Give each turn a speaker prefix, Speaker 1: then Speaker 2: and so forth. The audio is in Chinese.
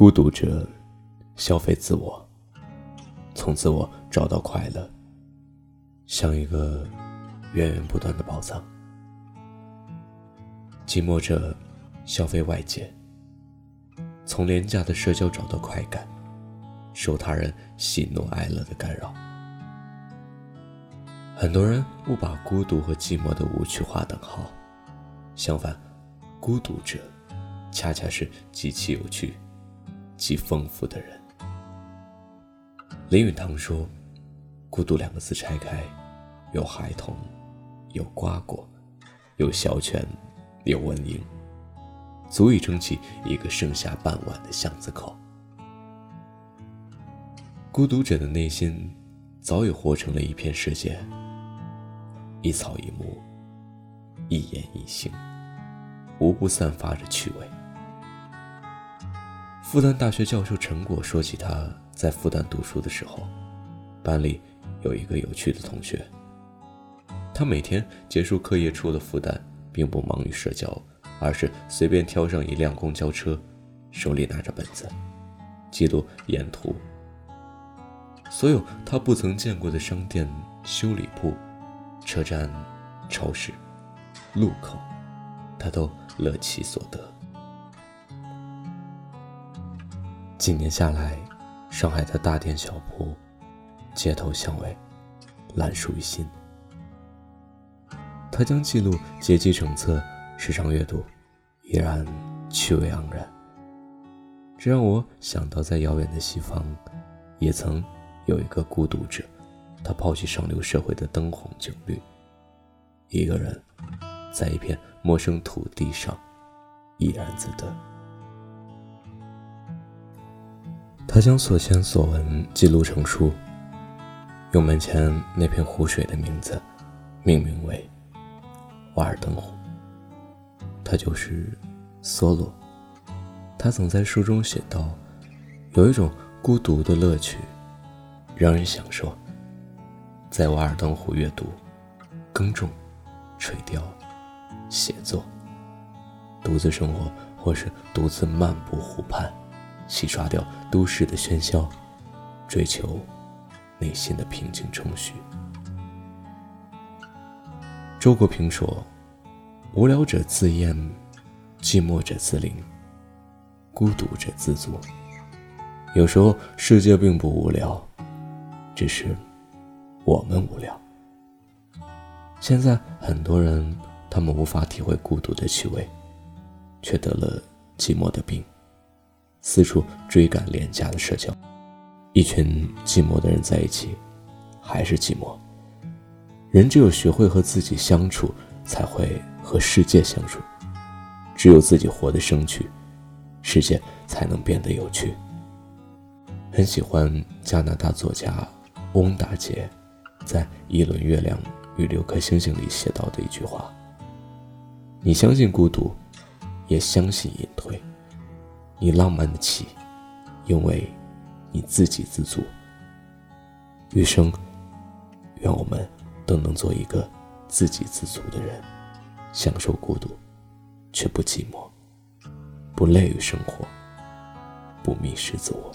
Speaker 1: 孤独者消费自我，从自我找到快乐，像一个源源不断的宝藏。寂寞者消费外界，从廉价的社交找到快感，受他人喜怒哀乐的干扰。很多人误把孤独和寂寞的无趣划等号，相反，孤独者恰恰是极其有趣、极丰富的人。林语堂说：“孤独两个字拆开，有孩童，有瓜果，有小犬，有蚊蝇，足以撑起一个盛夏傍晚的巷子口。”孤独者的内心早已活成了一片世界。一草一木，一言一行，无不散发着趣味。复旦大学教授陈果说起他在复旦读书的时候，班里有一个有趣的同学。他每天结束课业出了复旦，并不忙于社交，而是随便挑上一辆公交车，手里拿着本子，记录沿途所有他不曾见过的商店、修理铺。车站、超市、路口，他都乐其所得。几年下来，上海的大店小铺、街头巷尾，烂熟于心。他将记录结集成册，时常阅读，依然趣味盎然。这让我想到，在遥远的西方，也曾有一个孤独者。他抛弃上流社会的灯红酒绿，一个人在一片陌生土地上怡然自得。他将所见所闻记录成书，用门前那片湖水的名字命名为“瓦尔登湖”。他就是梭罗。他曾在书中写道：“有一种孤独的乐趣，让人享受。”在瓦尔登湖阅读、耕种、垂钓、写作，独自生活，或是独自漫步湖畔，洗刷掉都市的喧嚣，追求内心的平静充虚。周国平说：“无聊者自厌，寂寞者自怜，孤独者自足。”有时候，世界并不无聊，只是……我们无聊。现在很多人，他们无法体会孤独的趣味，却得了寂寞的病，四处追赶廉价的社交。一群寂寞的人在一起，还是寂寞。人只有学会和自己相处，才会和世界相处。只有自己活得生趣，世界才能变得有趣。很喜欢加拿大作家翁达杰。在一轮月亮与六颗星星里写到的一句话：“你相信孤独，也相信隐退。你浪漫的起，因为你自给自足。余生，愿我们都能做一个自给自足的人，享受孤独，却不寂寞，不累于生活，不迷失自我。”